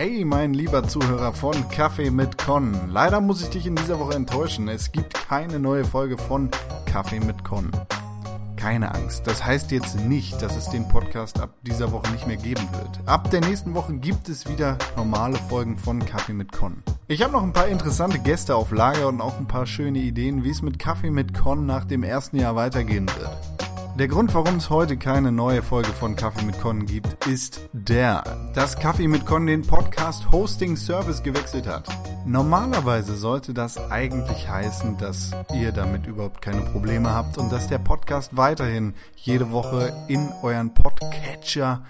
Hey, mein lieber Zuhörer von Kaffee mit Con. Leider muss ich dich in dieser Woche enttäuschen. Es gibt keine neue Folge von Kaffee mit Con. Keine Angst. Das heißt jetzt nicht, dass es den Podcast ab dieser Woche nicht mehr geben wird. Ab der nächsten Woche gibt es wieder normale Folgen von Kaffee mit Con. Ich habe noch ein paar interessante Gäste auf Lager und auch ein paar schöne Ideen, wie es mit Kaffee mit Con nach dem ersten Jahr weitergehen wird. Der Grund, warum es heute keine neue Folge von Kaffee mit Con gibt, ist der, dass Kaffee mit Con den Podcast Hosting Service gewechselt hat. Normalerweise sollte das eigentlich heißen, dass ihr damit überhaupt keine Probleme habt und dass der Podcast weiterhin jede Woche in euren Podcatcher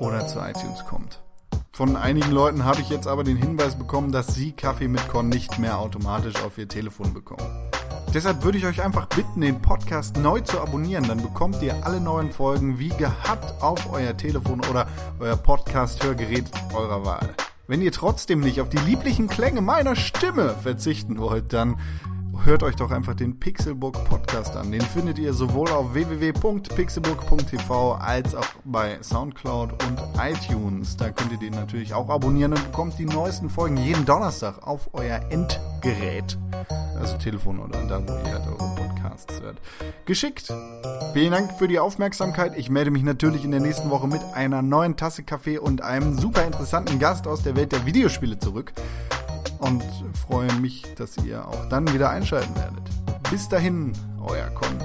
oder zu iTunes kommt. Von einigen Leuten habe ich jetzt aber den Hinweis bekommen, dass sie Kaffee mit Con nicht mehr automatisch auf ihr Telefon bekommen. Deshalb würde ich euch einfach bitten, den Podcast neu zu abonnieren. Dann bekommt ihr alle neuen Folgen wie gehabt auf euer Telefon oder euer Podcast-Hörgerät eurer Wahl. Wenn ihr trotzdem nicht auf die lieblichen Klänge meiner Stimme verzichten wollt, dann hört euch doch einfach den Pixelbook Podcast an. Den findet ihr sowohl auf www.pixelbook.tv als auch bei Soundcloud und iTunes. Da könnt ihr den natürlich auch abonnieren und bekommt die neuesten Folgen jeden Donnerstag auf euer Endgerät. Also Telefon oder da, wo ihr halt eure Podcasts hört. Geschickt. Vielen Dank für die Aufmerksamkeit. Ich melde mich natürlich in der nächsten Woche mit einer neuen Tasse Kaffee und einem super interessanten Gast aus der Welt der Videospiele zurück und freue mich, dass ihr auch dann wieder einschalten werdet. Bis dahin, euer Con.